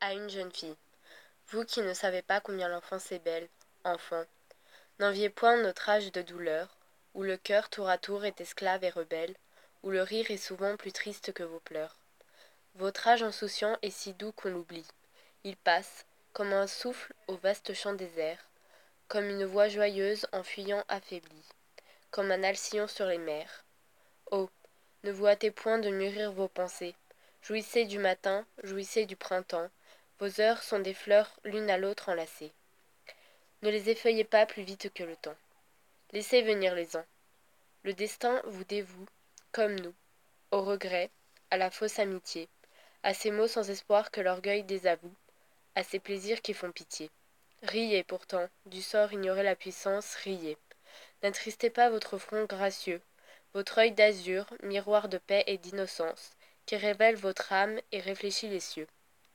à une jeune fille. Vous qui ne savez pas combien l'enfance est belle enfant n'enviez point notre âge de douleur où le cœur tour à tour est esclave et rebelle où le rire est souvent plus triste que vos pleurs. Votre âge insouciant est si doux qu'on l'oublie. Il passe comme un souffle au vaste champ désert comme une voix joyeuse en fuyant affaiblie comme un alcyon sur les mers. Oh ne vous hâtez point de mûrir vos pensées. Jouissez du matin jouissez du printemps vos heures sont des fleurs l'une à l'autre enlacées. Ne les effeuillez pas plus vite que le temps. Laissez venir les ans. Le destin vous dévoue comme nous au regret à la fausse amitié à ces mots sans espoir que l'orgueil désavoue à ces plaisirs qui font pitié. Riez pourtant du sort ignorez la puissance riez. N'attristez pas votre front gracieux votre œil d'azur miroir de paix et d'innocence qui révèle votre âme et réfléchit les cieux